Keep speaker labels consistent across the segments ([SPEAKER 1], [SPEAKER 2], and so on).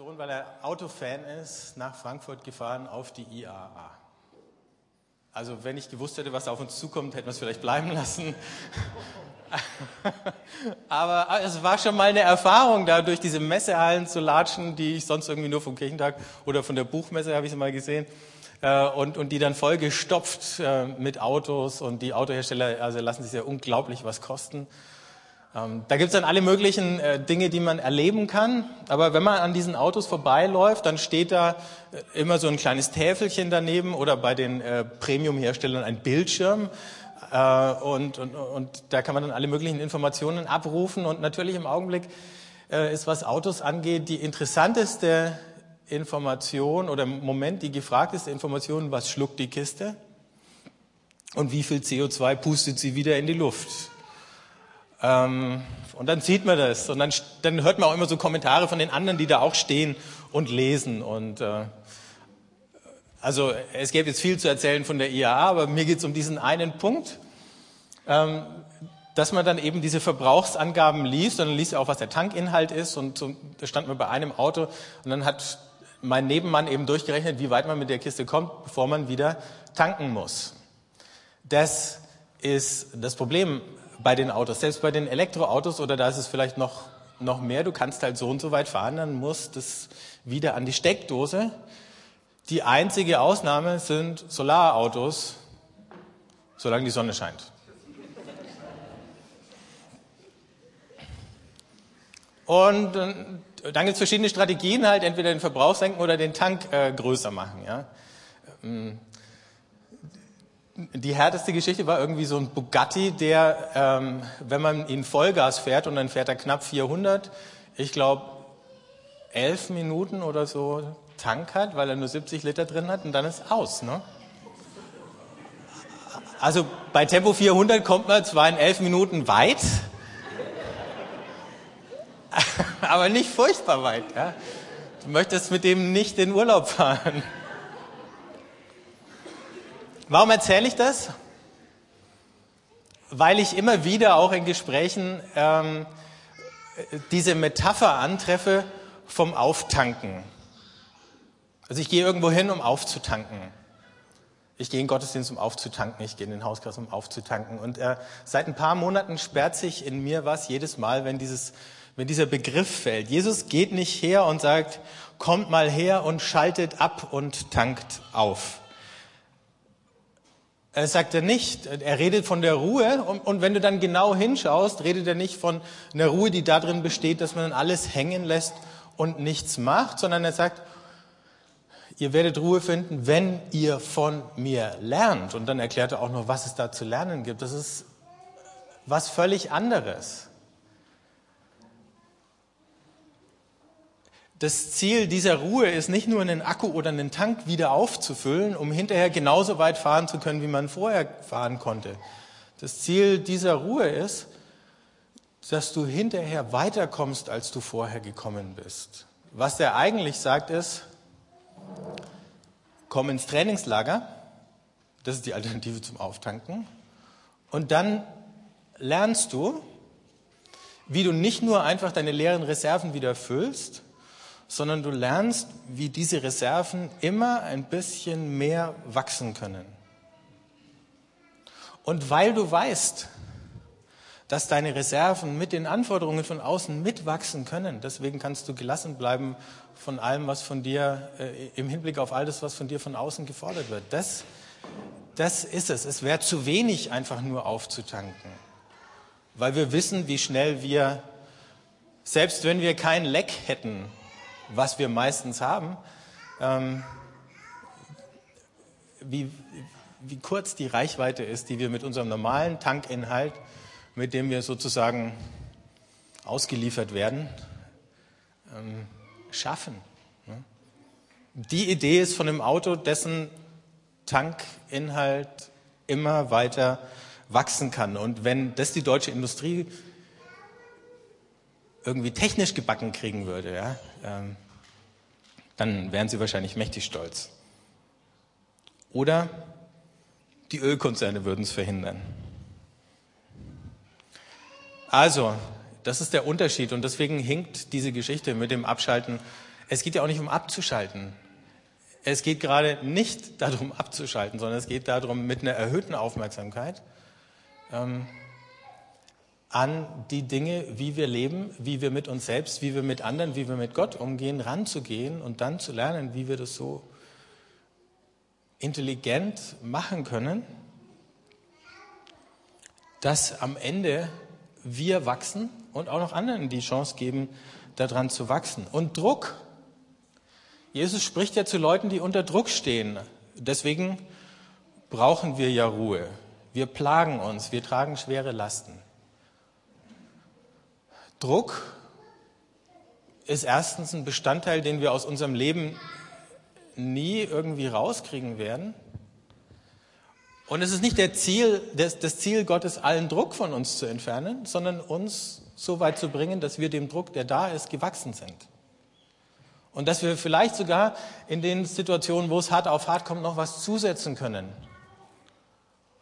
[SPEAKER 1] Sohn, weil er Autofan ist, nach Frankfurt gefahren auf die IAA. Also wenn ich gewusst hätte, was auf uns zukommt, hätten wir es vielleicht bleiben lassen. Aber es war schon mal eine Erfahrung, da durch diese Messehallen zu latschen, die ich sonst irgendwie nur vom Kirchentag oder von der Buchmesse habe ich sie mal gesehen. Äh, und, und die dann voll gestopft äh, mit Autos und die Autohersteller also lassen sich ja unglaublich was kosten. Ähm, da gibt's dann alle möglichen äh, Dinge, die man erleben kann. Aber wenn man an diesen Autos vorbeiläuft, dann steht da äh, immer so ein kleines Täfelchen daneben oder bei den äh, Premium-Herstellern ein Bildschirm. Äh, und, und, und da kann man dann alle möglichen Informationen abrufen. Und natürlich im Augenblick äh, ist, was Autos angeht, die interessanteste Information oder im Moment die gefragteste Information, was schluckt die Kiste und wie viel CO2 pustet sie wieder in die Luft. Ähm, und dann sieht man das. Und dann, dann hört man auch immer so Kommentare von den anderen, die da auch stehen und lesen. Und äh, also es gäbe jetzt viel zu erzählen von der IAA, aber mir geht es um diesen einen Punkt, ähm, dass man dann eben diese Verbrauchsangaben liest und dann liest auch, was der Tankinhalt ist. Und so, da stand man bei einem Auto und dann hat mein Nebenmann eben durchgerechnet, wie weit man mit der Kiste kommt, bevor man wieder tanken muss. Das ist das Problem bei den Autos. Selbst bei den Elektroautos oder da ist es vielleicht noch, noch mehr. Du kannst halt so und so weit fahren, dann muss das wieder an die Steckdose. Die einzige Ausnahme sind Solarautos, solange die Sonne scheint. Und äh, dann gibt es verschiedene Strategien, halt entweder den Verbrauch senken oder den Tank äh, größer machen. Ja? Die härteste Geschichte war irgendwie so ein Bugatti, der, ähm, wenn man ihn Vollgas fährt und dann fährt er knapp 400, ich glaube elf Minuten oder so Tank hat, weil er nur 70 Liter drin hat und dann ist aus. Ne? Also bei Tempo 400 kommt man zwar in elf Minuten weit, aber nicht furchtbar weit. Ja? Du möchtest mit dem nicht in Urlaub fahren. Warum erzähle ich das? Weil ich immer wieder auch in Gesprächen ähm, diese Metapher antreffe vom Auftanken. Also ich gehe irgendwo hin, um aufzutanken. Ich gehe in Gottesdienst, um aufzutanken. Ich gehe in den Hauskreis, um aufzutanken. Und äh, seit ein paar Monaten sperrt sich in mir was jedes Mal, wenn, dieses, wenn dieser Begriff fällt. Jesus geht nicht her und sagt, kommt mal her und schaltet ab und tankt auf. Er sagt er nicht. Er redet von der Ruhe und, und, wenn du dann genau hinschaust, redet er nicht von einer Ruhe, die darin besteht, dass man alles hängen lässt und nichts macht, sondern er sagt, ihr werdet Ruhe finden, wenn ihr von mir lernt. Und dann erklärt er auch noch, was es da zu lernen gibt. Das ist was völlig anderes. Das Ziel dieser Ruhe ist nicht nur einen Akku oder einen Tank wieder aufzufüllen, um hinterher genauso weit fahren zu können, wie man vorher fahren konnte. Das Ziel dieser Ruhe ist, dass du hinterher weiterkommst, als du vorher gekommen bist. Was der eigentlich sagt ist, komm ins Trainingslager, das ist die Alternative zum Auftanken, und dann lernst du, wie du nicht nur einfach deine leeren Reserven wieder füllst, sondern du lernst, wie diese Reserven immer ein bisschen mehr wachsen können. Und weil du weißt, dass deine Reserven mit den Anforderungen von außen mitwachsen können, deswegen kannst du gelassen bleiben von allem, was von dir, äh, im Hinblick auf all das, was von dir von außen gefordert wird. Das, das ist es. Es wäre zu wenig, einfach nur aufzutanken. Weil wir wissen, wie schnell wir, selbst wenn wir kein Leck hätten, was wir meistens haben, ähm, wie, wie kurz die Reichweite ist, die wir mit unserem normalen Tankinhalt, mit dem wir sozusagen ausgeliefert werden, ähm, schaffen. Ne? Die Idee ist von einem Auto, dessen Tankinhalt immer weiter wachsen kann. Und wenn das die deutsche Industrie irgendwie technisch gebacken kriegen würde, ja, ähm, dann wären sie wahrscheinlich mächtig stolz. Oder die Ölkonzerne würden es verhindern. Also, das ist der Unterschied und deswegen hinkt diese Geschichte mit dem Abschalten es geht ja auch nicht um abzuschalten. Es geht gerade nicht darum abzuschalten, sondern es geht darum, mit einer erhöhten Aufmerksamkeit ähm, an die Dinge, wie wir leben, wie wir mit uns selbst, wie wir mit anderen, wie wir mit Gott umgehen, ranzugehen und dann zu lernen, wie wir das so intelligent machen können, dass am Ende wir wachsen und auch noch anderen die Chance geben, daran zu wachsen. Und Druck. Jesus spricht ja zu Leuten, die unter Druck stehen. Deswegen brauchen wir ja Ruhe. Wir plagen uns, wir tragen schwere Lasten. Druck ist erstens ein Bestandteil, den wir aus unserem Leben nie irgendwie rauskriegen werden. Und es ist nicht der Ziel, das, das Ziel Gottes, allen Druck von uns zu entfernen, sondern uns so weit zu bringen, dass wir dem Druck, der da ist, gewachsen sind. Und dass wir vielleicht sogar in den Situationen, wo es hart auf hart kommt, noch was zusetzen können,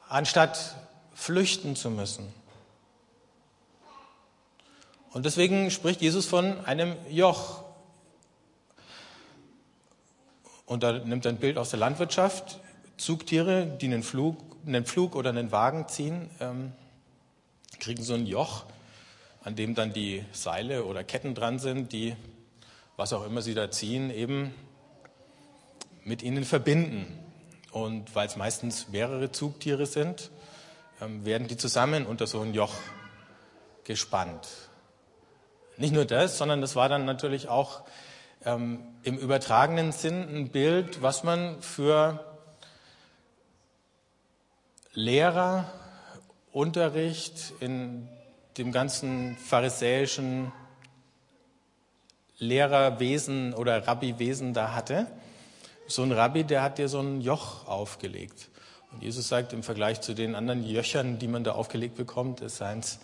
[SPEAKER 1] anstatt flüchten zu müssen. Und deswegen spricht Jesus von einem Joch. Und da nimmt er ein Bild aus der Landwirtschaft. Zugtiere, die einen Flug, einen Flug oder einen Wagen ziehen, ähm, kriegen so ein Joch, an dem dann die Seile oder Ketten dran sind, die, was auch immer sie da ziehen, eben mit ihnen verbinden. Und weil es meistens mehrere Zugtiere sind, ähm, werden die zusammen unter so ein Joch gespannt. Nicht nur das, sondern das war dann natürlich auch ähm, im übertragenen Sinn ein Bild, was man für Lehrer, Unterricht in dem ganzen pharisäischen Lehrerwesen oder Rabbiwesen da hatte. So ein Rabbi, der hat dir so ein Joch aufgelegt. Und Jesus sagt, im Vergleich zu den anderen Jöchern, die man da aufgelegt bekommt, ist seins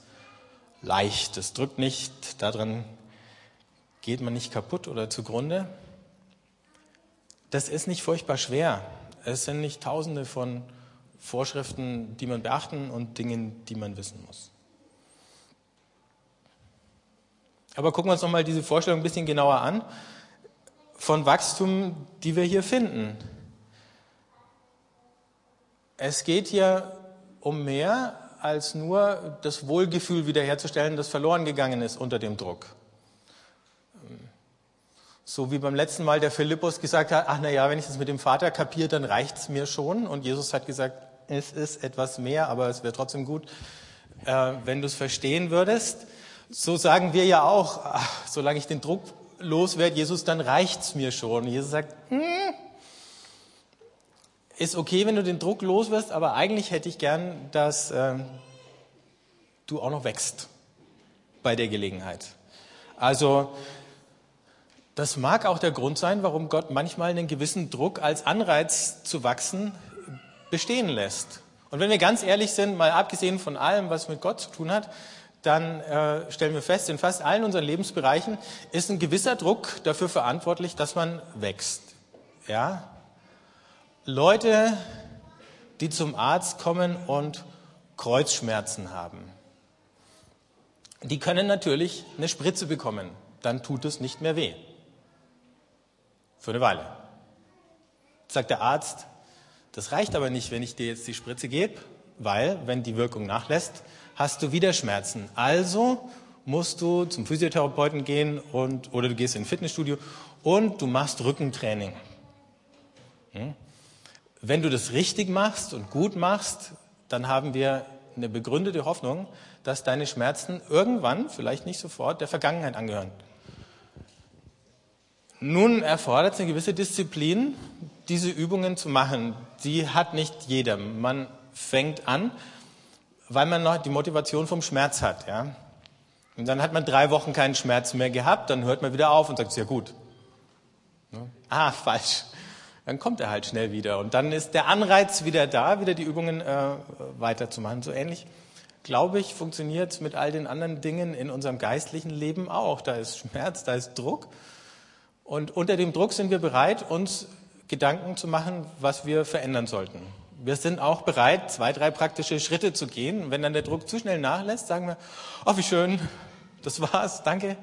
[SPEAKER 1] leicht. Es drückt nicht, daran geht man nicht kaputt oder zugrunde. Das ist nicht furchtbar schwer. Es sind nicht tausende von Vorschriften, die man beachten und Dingen, die man wissen muss. Aber gucken wir uns nochmal diese Vorstellung ein bisschen genauer an von Wachstum, die wir hier finden. Es geht hier um mehr als nur das Wohlgefühl wiederherzustellen, das verloren gegangen ist unter dem Druck. So wie beim letzten Mal der Philippus gesagt hat, ach na ja, wenn ich das mit dem Vater kapiere, dann reicht's mir schon. Und Jesus hat gesagt, es ist etwas mehr, aber es wäre trotzdem gut, äh, wenn du es verstehen würdest. So sagen wir ja auch, ach, solange ich den Druck loswerde, Jesus, dann reicht's mir schon. Jesus sagt, hm, ist okay, wenn du den Druck los wirst, aber eigentlich hätte ich gern, dass äh, du auch noch wächst bei der Gelegenheit. Also das mag auch der Grund sein, warum Gott manchmal einen gewissen Druck als Anreiz zu wachsen bestehen lässt. Und wenn wir ganz ehrlich sind, mal abgesehen von allem, was mit Gott zu tun hat, dann äh, stellen wir fest, in fast allen unseren Lebensbereichen ist ein gewisser Druck dafür verantwortlich, dass man wächst. Ja, Leute, die zum Arzt kommen und Kreuzschmerzen haben, die können natürlich eine Spritze bekommen. Dann tut es nicht mehr weh. Für eine Weile. Sagt der Arzt, das reicht aber nicht, wenn ich dir jetzt die Spritze gebe, weil, wenn die Wirkung nachlässt, hast du wieder Schmerzen. Also musst du zum Physiotherapeuten gehen und, oder du gehst in ein Fitnessstudio und du machst Rückentraining. Hm? Wenn du das richtig machst und gut machst, dann haben wir eine begründete Hoffnung, dass deine Schmerzen irgendwann, vielleicht nicht sofort, der Vergangenheit angehören. Nun erfordert es eine gewisse Disziplin, diese Übungen zu machen. Die hat nicht jeder. Man fängt an, weil man noch die Motivation vom Schmerz hat. Ja? Und dann hat man drei Wochen keinen Schmerz mehr gehabt, dann hört man wieder auf und sagt, sehr gut. Ah, falsch dann kommt er halt schnell wieder. Und dann ist der Anreiz wieder da, wieder die Übungen äh, weiterzumachen. So ähnlich, glaube ich, funktioniert es mit all den anderen Dingen in unserem geistlichen Leben auch. Da ist Schmerz, da ist Druck. Und unter dem Druck sind wir bereit, uns Gedanken zu machen, was wir verändern sollten. Wir sind auch bereit, zwei, drei praktische Schritte zu gehen. Wenn dann der Druck zu schnell nachlässt, sagen wir, oh, wie schön, das war's, danke.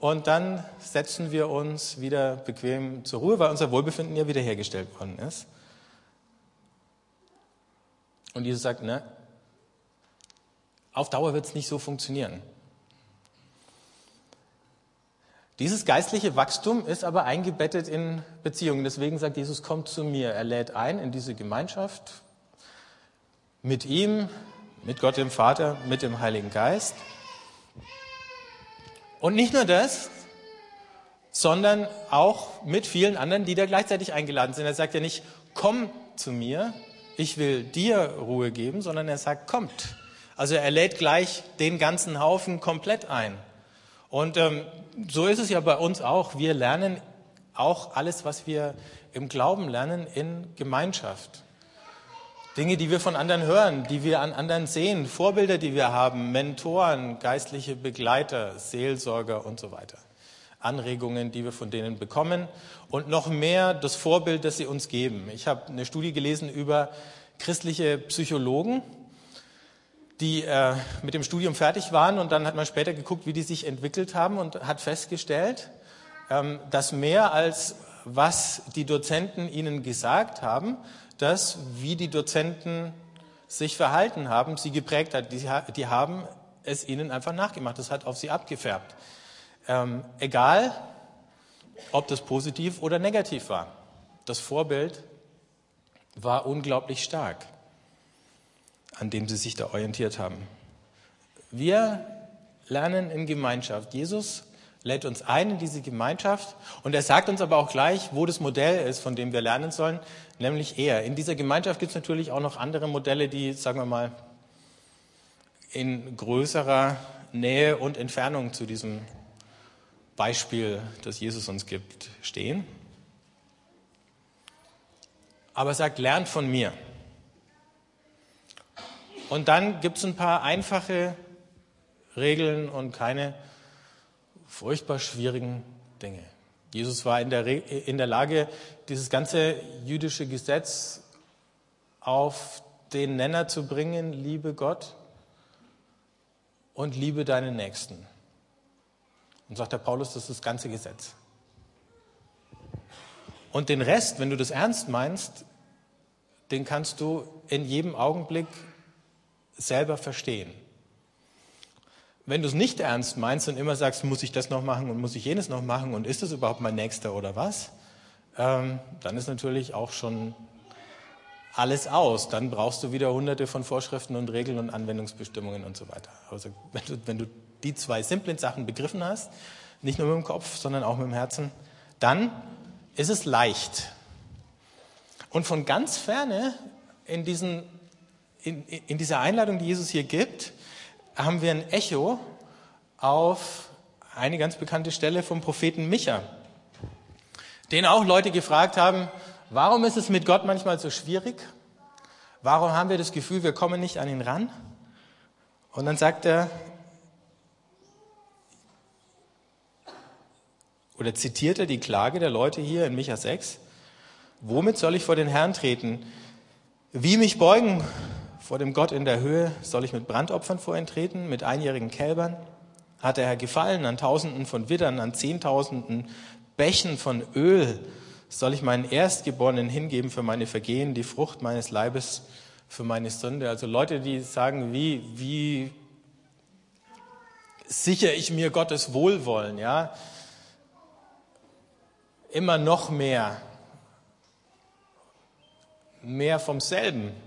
[SPEAKER 1] Und dann setzen wir uns wieder bequem zur Ruhe, weil unser Wohlbefinden ja wiederhergestellt worden ist. Und Jesus sagt, ne, auf Dauer wird es nicht so funktionieren. Dieses geistliche Wachstum ist aber eingebettet in Beziehungen. Deswegen sagt Jesus, kommt zu mir. Er lädt ein in diese Gemeinschaft mit ihm, mit Gott dem Vater, mit dem Heiligen Geist. Und nicht nur das, sondern auch mit vielen anderen, die da gleichzeitig eingeladen sind. Er sagt ja nicht, komm zu mir, ich will dir Ruhe geben, sondern er sagt, kommt. Also er lädt gleich den ganzen Haufen komplett ein. Und ähm, so ist es ja bei uns auch. Wir lernen auch alles, was wir im Glauben lernen, in Gemeinschaft. Dinge, die wir von anderen hören, die wir an anderen sehen, Vorbilder, die wir haben, Mentoren, geistliche Begleiter, Seelsorger und so weiter. Anregungen, die wir von denen bekommen und noch mehr das Vorbild, das sie uns geben. Ich habe eine Studie gelesen über christliche Psychologen, die äh, mit dem Studium fertig waren und dann hat man später geguckt, wie die sich entwickelt haben und hat festgestellt, ähm, dass mehr als was die Dozenten ihnen gesagt haben, dass wie die Dozenten sich verhalten haben, sie geprägt hat. Die, die haben es ihnen einfach nachgemacht. Das hat auf sie abgefärbt. Ähm, egal, ob das positiv oder negativ war. Das Vorbild war unglaublich stark an dem sie sich da orientiert haben. Wir lernen in Gemeinschaft. Jesus lädt uns ein in diese Gemeinschaft und er sagt uns aber auch gleich, wo das Modell ist, von dem wir lernen sollen, nämlich er. In dieser Gemeinschaft gibt es natürlich auch noch andere Modelle, die, sagen wir mal, in größerer Nähe und Entfernung zu diesem Beispiel, das Jesus uns gibt, stehen. Aber er sagt, lernt von mir. Und dann gibt es ein paar einfache Regeln und keine furchtbar schwierigen Dinge. Jesus war in der, in der Lage, dieses ganze jüdische Gesetz auf den Nenner zu bringen, liebe Gott und liebe deinen Nächsten. Und sagt der Paulus, das ist das ganze Gesetz. Und den Rest, wenn du das ernst meinst, den kannst du in jedem Augenblick selber verstehen. Wenn du es nicht ernst meinst und immer sagst, muss ich das noch machen und muss ich jenes noch machen und ist das überhaupt mein Nächster oder was, ähm, dann ist natürlich auch schon alles aus. Dann brauchst du wieder hunderte von Vorschriften und Regeln und Anwendungsbestimmungen und so weiter. Also wenn du, wenn du die zwei simplen Sachen begriffen hast, nicht nur mit dem Kopf, sondern auch mit dem Herzen, dann ist es leicht. Und von ganz ferne in diesen in, in dieser Einladung, die Jesus hier gibt, haben wir ein Echo auf eine ganz bekannte Stelle vom Propheten Micha, den auch Leute gefragt haben, warum ist es mit Gott manchmal so schwierig? Warum haben wir das Gefühl, wir kommen nicht an ihn ran? Und dann sagt er, oder zitiert er die Klage der Leute hier in Micha 6, womit soll ich vor den Herrn treten? Wie mich beugen vor dem Gott in der Höhe soll ich mit Brandopfern vor ihn treten, mit einjährigen Kälbern? Hat der Herr gefallen an Tausenden von Widdern, an Zehntausenden Bächen von Öl? Soll ich meinen Erstgeborenen hingeben für meine Vergehen, die Frucht meines Leibes für meine Sünde? Also Leute, die sagen, wie, wie sichere ich mir Gottes Wohlwollen, ja? Immer noch mehr. Mehr vom selben.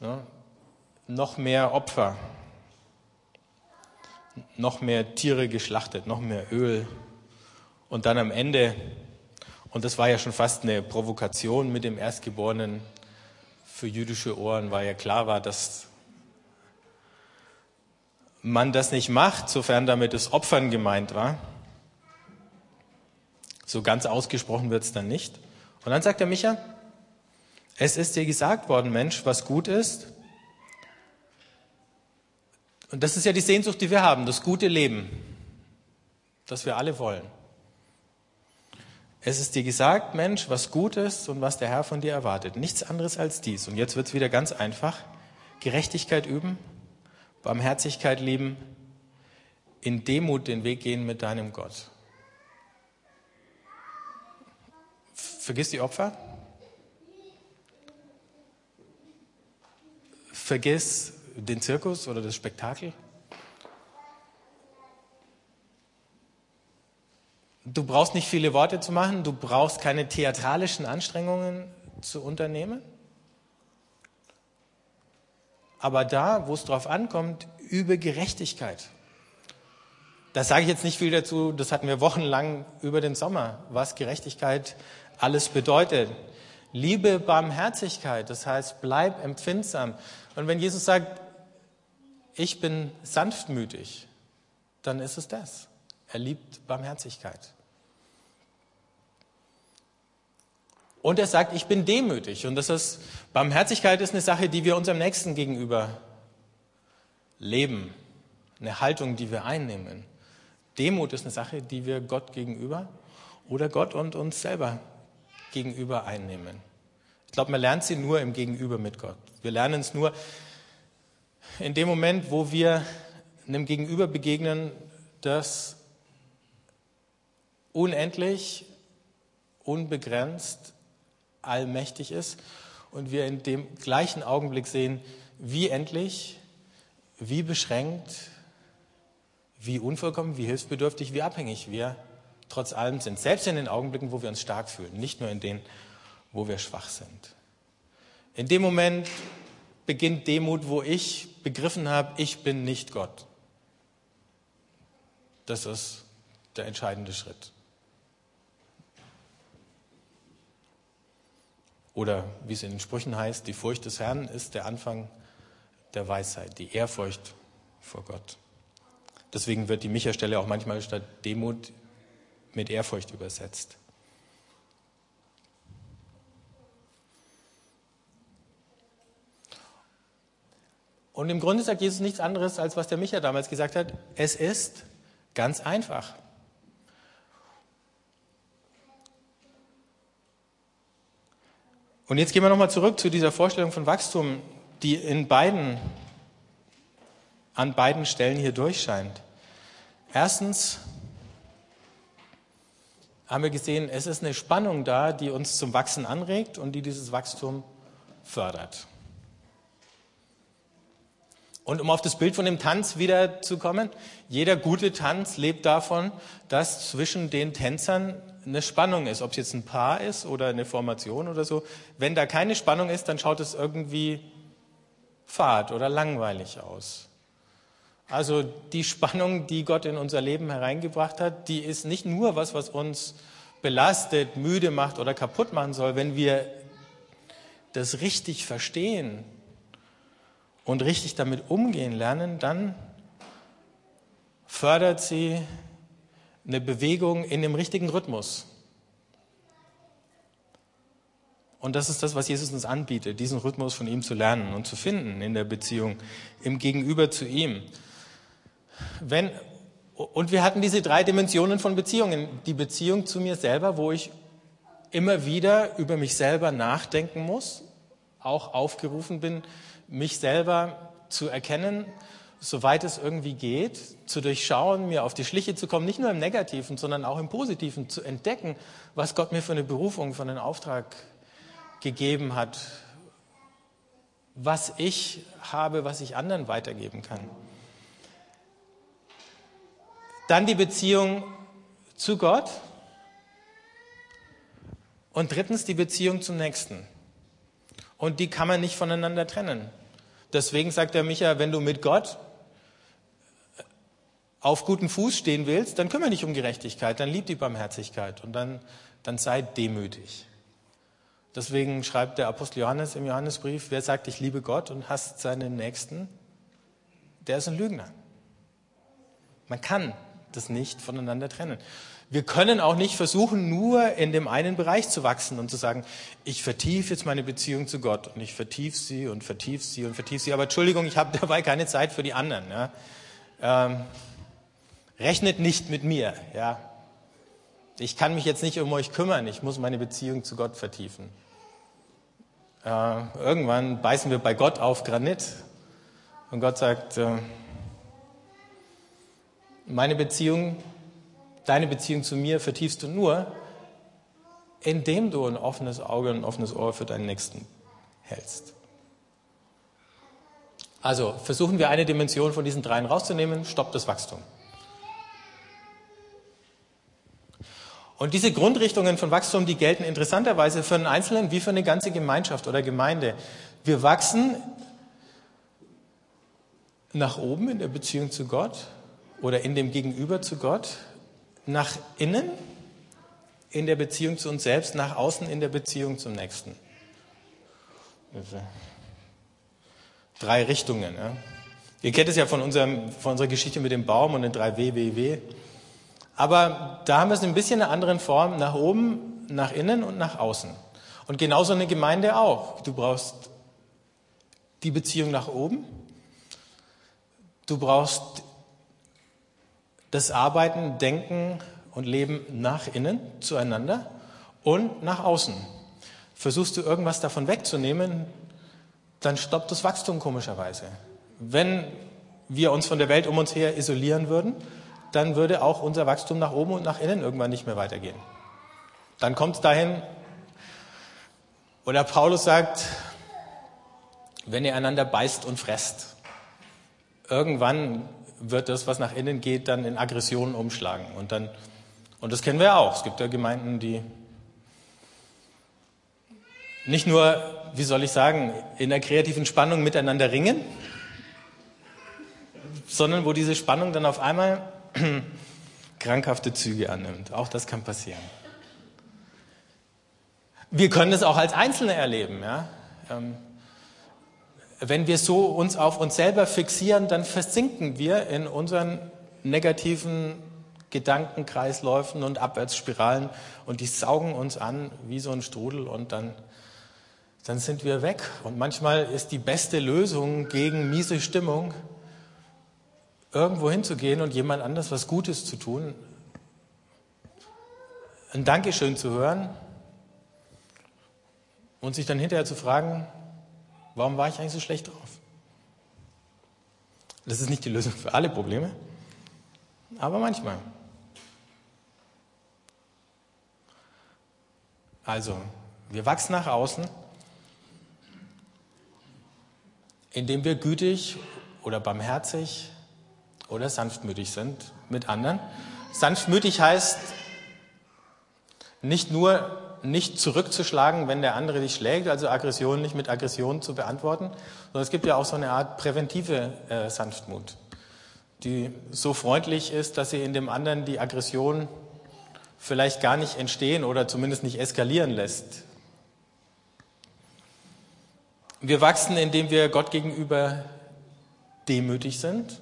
[SPEAKER 1] Ne? Noch mehr Opfer, noch mehr Tiere geschlachtet, noch mehr Öl. Und dann am Ende, und das war ja schon fast eine Provokation mit dem Erstgeborenen für jüdische Ohren, weil ja klar war, dass man das nicht macht, sofern damit das Opfern gemeint war. So ganz ausgesprochen wird es dann nicht. Und dann sagt der Micha, es ist dir gesagt worden, Mensch, was gut ist. Und das ist ja die Sehnsucht, die wir haben, das gute Leben, das wir alle wollen. Es ist dir gesagt, Mensch, was gut ist und was der Herr von dir erwartet. Nichts anderes als dies. Und jetzt wird es wieder ganz einfach. Gerechtigkeit üben, Barmherzigkeit lieben, in Demut den Weg gehen mit deinem Gott. Vergiss die Opfer. Vergiss den Zirkus oder das Spektakel. Du brauchst nicht viele Worte zu machen, du brauchst keine theatralischen Anstrengungen zu unternehmen. Aber da, wo es drauf ankommt, übe Gerechtigkeit. Da sage ich jetzt nicht viel dazu, das hatten wir wochenlang über den Sommer, was Gerechtigkeit alles bedeutet. Liebe Barmherzigkeit, das heißt, bleib empfindsam. Und wenn Jesus sagt, ich bin sanftmütig, dann ist es das. Er liebt Barmherzigkeit. Und er sagt, ich bin demütig. Und das ist, Barmherzigkeit ist eine Sache, die wir unserem Nächsten gegenüber leben. Eine Haltung, die wir einnehmen. Demut ist eine Sache, die wir Gott gegenüber oder Gott und uns selber gegenüber einnehmen. Ich glaube, man lernt sie nur im Gegenüber mit Gott. Wir lernen es nur in dem Moment, wo wir einem Gegenüber begegnen, das unendlich, unbegrenzt, allmächtig ist und wir in dem gleichen Augenblick sehen, wie endlich, wie beschränkt, wie unvollkommen, wie hilfsbedürftig, wie abhängig wir trotz allem sind. Selbst in den Augenblicken, wo wir uns stark fühlen, nicht nur in denen, wo wir schwach sind. In dem Moment beginnt Demut, wo ich begriffen habe, ich bin nicht Gott. Das ist der entscheidende Schritt. Oder wie es in den Sprüchen heißt, die Furcht des Herrn ist der Anfang der Weisheit, die Ehrfurcht vor Gott. Deswegen wird die Micha-Stelle auch manchmal statt Demut mit Ehrfurcht übersetzt. Und im Grunde sagt Jesus nichts anderes, als was der Micha damals gesagt hat. Es ist ganz einfach. Und jetzt gehen wir nochmal zurück zu dieser Vorstellung von Wachstum, die in beiden, an beiden Stellen hier durchscheint. Erstens haben wir gesehen, es ist eine Spannung da, die uns zum Wachsen anregt und die dieses Wachstum fördert. Und um auf das Bild von dem Tanz wiederzukommen, jeder gute Tanz lebt davon, dass zwischen den Tänzern eine Spannung ist, ob es jetzt ein Paar ist oder eine Formation oder so. Wenn da keine Spannung ist, dann schaut es irgendwie fad oder langweilig aus. Also die Spannung, die Gott in unser Leben hereingebracht hat, die ist nicht nur was, was uns belastet, müde macht oder kaputt machen soll. Wenn wir das richtig verstehen und richtig damit umgehen lernen, dann fördert sie eine Bewegung in dem richtigen Rhythmus. Und das ist das, was Jesus uns anbietet, diesen Rhythmus von ihm zu lernen und zu finden in der Beziehung, im Gegenüber zu ihm. Wenn, und wir hatten diese drei Dimensionen von Beziehungen. Die Beziehung zu mir selber, wo ich immer wieder über mich selber nachdenken muss, auch aufgerufen bin, mich selber zu erkennen, soweit es irgendwie geht, zu durchschauen, mir auf die Schliche zu kommen, nicht nur im Negativen, sondern auch im Positiven, zu entdecken, was Gott mir für eine Berufung, für einen Auftrag gegeben hat, was ich habe, was ich anderen weitergeben kann. Dann die Beziehung zu Gott. Und drittens die Beziehung zum Nächsten. Und die kann man nicht voneinander trennen. Deswegen sagt der Micha, wenn du mit Gott auf guten Fuß stehen willst, dann kümmere dich um Gerechtigkeit, dann lieb die Barmherzigkeit und dann, dann sei demütig. Deswegen schreibt der Apostel Johannes im Johannesbrief, wer sagt, ich liebe Gott und hasst seinen Nächsten, der ist ein Lügner. Man kann das nicht voneinander trennen. Wir können auch nicht versuchen, nur in dem einen Bereich zu wachsen und zu sagen, ich vertiefe jetzt meine Beziehung zu Gott und ich vertiefe sie und vertiefe sie und vertiefe sie. Aber Entschuldigung, ich habe dabei keine Zeit für die anderen. Ja. Ähm, rechnet nicht mit mir. Ja. Ich kann mich jetzt nicht um euch kümmern. Ich muss meine Beziehung zu Gott vertiefen. Äh, irgendwann beißen wir bei Gott auf Granit und Gott sagt, äh, meine Beziehung, deine Beziehung zu mir vertiefst du nur, indem du ein offenes Auge und ein offenes Ohr für deinen Nächsten hältst. Also versuchen wir eine Dimension von diesen dreien rauszunehmen, stoppt das Wachstum. Und diese Grundrichtungen von Wachstum, die gelten interessanterweise für einen Einzelnen wie für eine ganze Gemeinschaft oder Gemeinde. Wir wachsen nach oben in der Beziehung zu Gott oder in dem Gegenüber zu Gott, nach innen in der Beziehung zu uns selbst, nach außen in der Beziehung zum Nächsten. Drei Richtungen. Ja. Ihr kennt es ja von, unserem, von unserer Geschichte mit dem Baum und den drei WWW. Aber da haben wir es ein bisschen in einer anderen Form, nach oben, nach innen und nach außen. Und genauso eine Gemeinde auch. Du brauchst die Beziehung nach oben. Du brauchst das Arbeiten, Denken und Leben nach innen zueinander und nach außen. Versuchst du irgendwas davon wegzunehmen, dann stoppt das Wachstum komischerweise. Wenn wir uns von der Welt um uns her isolieren würden, dann würde auch unser Wachstum nach oben und nach innen irgendwann nicht mehr weitergehen. Dann kommt es dahin, oder Paulus sagt, wenn ihr einander beißt und fresst, irgendwann wird das, was nach innen geht, dann in Aggressionen umschlagen. Und, dann, und das kennen wir auch. Es gibt ja Gemeinden, die nicht nur, wie soll ich sagen, in der kreativen Spannung miteinander ringen, sondern wo diese Spannung dann auf einmal krankhafte Züge annimmt. Auch das kann passieren. Wir können es auch als Einzelne erleben. Ja? Ähm, wenn wir so uns auf uns selber fixieren, dann versinken wir in unseren negativen Gedankenkreisläufen und Abwärtsspiralen und die saugen uns an wie so ein Strudel und dann, dann sind wir weg. Und manchmal ist die beste Lösung gegen miese Stimmung, irgendwo hinzugehen und jemand anders was Gutes zu tun, ein Dankeschön zu hören und sich dann hinterher zu fragen, Warum war ich eigentlich so schlecht drauf? Das ist nicht die Lösung für alle Probleme, aber manchmal. Also, wir wachsen nach außen, indem wir gütig oder barmherzig oder sanftmütig sind mit anderen. Sanftmütig heißt nicht nur nicht zurückzuschlagen, wenn der andere dich schlägt, also Aggression nicht mit Aggression zu beantworten, sondern es gibt ja auch so eine Art präventive äh, Sanftmut, die so freundlich ist, dass sie in dem anderen die Aggression vielleicht gar nicht entstehen oder zumindest nicht eskalieren lässt. Wir wachsen, indem wir Gott gegenüber demütig sind,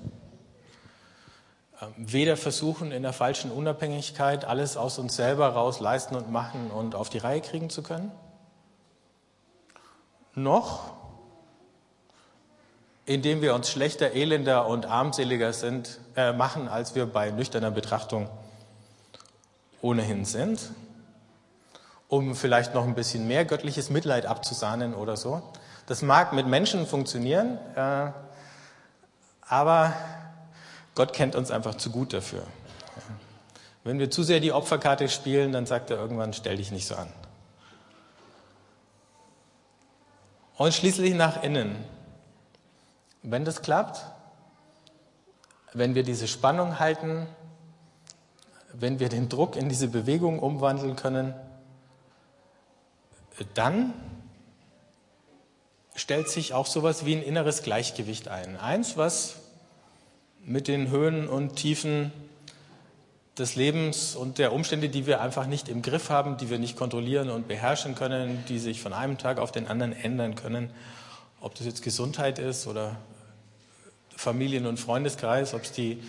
[SPEAKER 1] weder versuchen, in der falschen Unabhängigkeit alles aus uns selber raus leisten und machen und auf die Reihe kriegen zu können, noch indem wir uns schlechter, elender und armseliger sind, äh, machen, als wir bei nüchterner Betrachtung ohnehin sind, um vielleicht noch ein bisschen mehr göttliches Mitleid abzusahnen oder so. Das mag mit Menschen funktionieren, äh, aber Gott kennt uns einfach zu gut dafür. Wenn wir zu sehr die Opferkarte spielen, dann sagt er irgendwann, stell dich nicht so an. Und schließlich nach innen. Wenn das klappt, wenn wir diese Spannung halten, wenn wir den Druck in diese Bewegung umwandeln können, dann stellt sich auch sowas wie ein inneres Gleichgewicht ein. Eins, was mit den Höhen und Tiefen des Lebens und der Umstände, die wir einfach nicht im Griff haben, die wir nicht kontrollieren und beherrschen können, die sich von einem Tag auf den anderen ändern können. Ob das jetzt Gesundheit ist oder Familien- und Freundeskreis, ob es die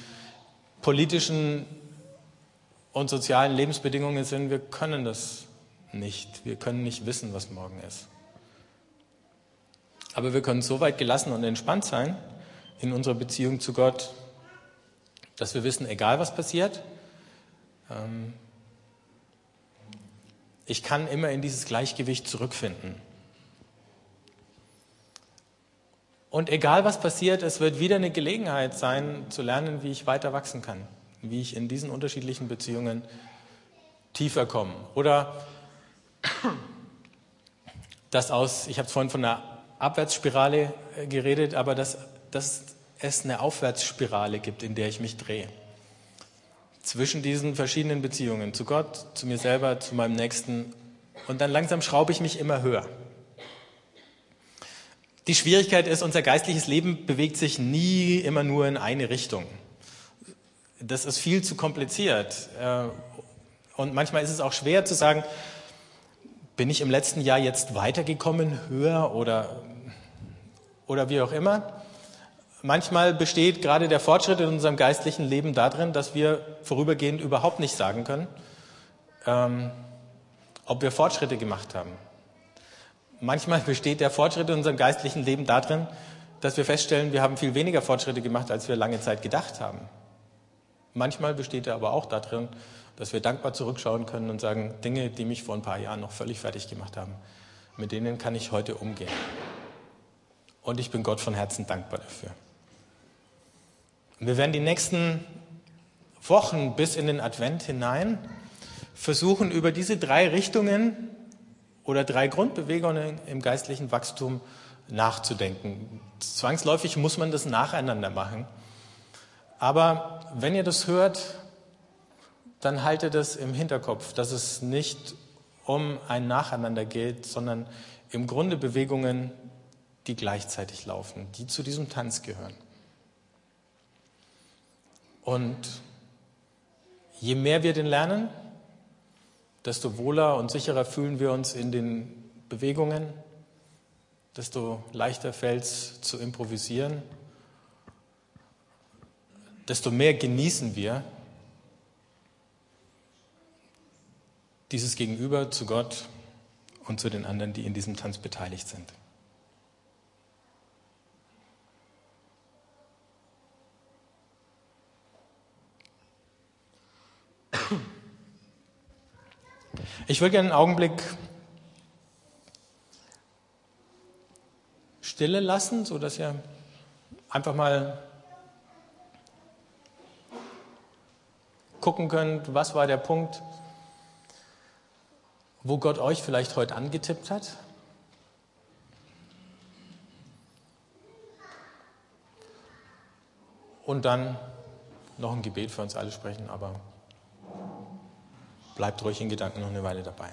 [SPEAKER 1] politischen und sozialen Lebensbedingungen sind, wir können das nicht. Wir können nicht wissen, was morgen ist. Aber wir können so weit gelassen und entspannt sein in unserer Beziehung zu Gott, dass wir wissen, egal was passiert, ähm, ich kann immer in dieses Gleichgewicht zurückfinden. Und egal was passiert, es wird wieder eine Gelegenheit sein, zu lernen, wie ich weiter wachsen kann. wie ich in diesen unterschiedlichen Beziehungen tiefer komme. Oder dass aus, ich habe es vorhin von einer Abwärtsspirale äh, geredet, aber dass, dass es eine Aufwärtsspirale gibt, in der ich mich drehe. Zwischen diesen verschiedenen Beziehungen, zu Gott, zu mir selber, zu meinem Nächsten. Und dann langsam schraube ich mich immer höher. Die Schwierigkeit ist, unser geistliches Leben bewegt sich nie immer nur in eine Richtung. Das ist viel zu kompliziert. Äh, und manchmal ist es auch schwer zu sagen, bin ich im letzten Jahr jetzt weitergekommen, höher oder, oder wie auch immer? Manchmal besteht gerade der Fortschritt in unserem geistlichen Leben darin, dass wir vorübergehend überhaupt nicht sagen können, ähm, ob wir Fortschritte gemacht haben. Manchmal besteht der Fortschritt in unserem geistlichen Leben darin, dass wir feststellen, wir haben viel weniger Fortschritte gemacht, als wir lange Zeit gedacht haben. Manchmal besteht er aber auch darin, dass wir dankbar zurückschauen können und sagen, Dinge, die mich vor ein paar Jahren noch völlig fertig gemacht haben, mit denen kann ich heute umgehen. Und ich bin Gott von Herzen dankbar dafür. Wir werden die nächsten Wochen bis in den Advent hinein versuchen, über diese drei Richtungen oder drei Grundbewegungen im geistlichen Wachstum nachzudenken. Zwangsläufig muss man das nacheinander machen. Aber wenn ihr das hört, dann haltet es im Hinterkopf, dass es nicht um ein Nacheinander geht, sondern im Grunde Bewegungen, die gleichzeitig laufen, die zu diesem Tanz gehören. Und je mehr wir den lernen, desto wohler und sicherer fühlen wir uns in den Bewegungen, desto leichter fällt es zu improvisieren, desto mehr genießen wir dieses Gegenüber zu Gott und zu den anderen, die in diesem Tanz beteiligt sind. Ich würde gerne einen Augenblick Stille lassen, sodass ihr einfach mal gucken könnt, was war der Punkt, wo Gott euch vielleicht heute angetippt hat. Und dann noch ein Gebet für uns alle sprechen, aber bleibt ruhig in Gedanken noch eine Weile dabei.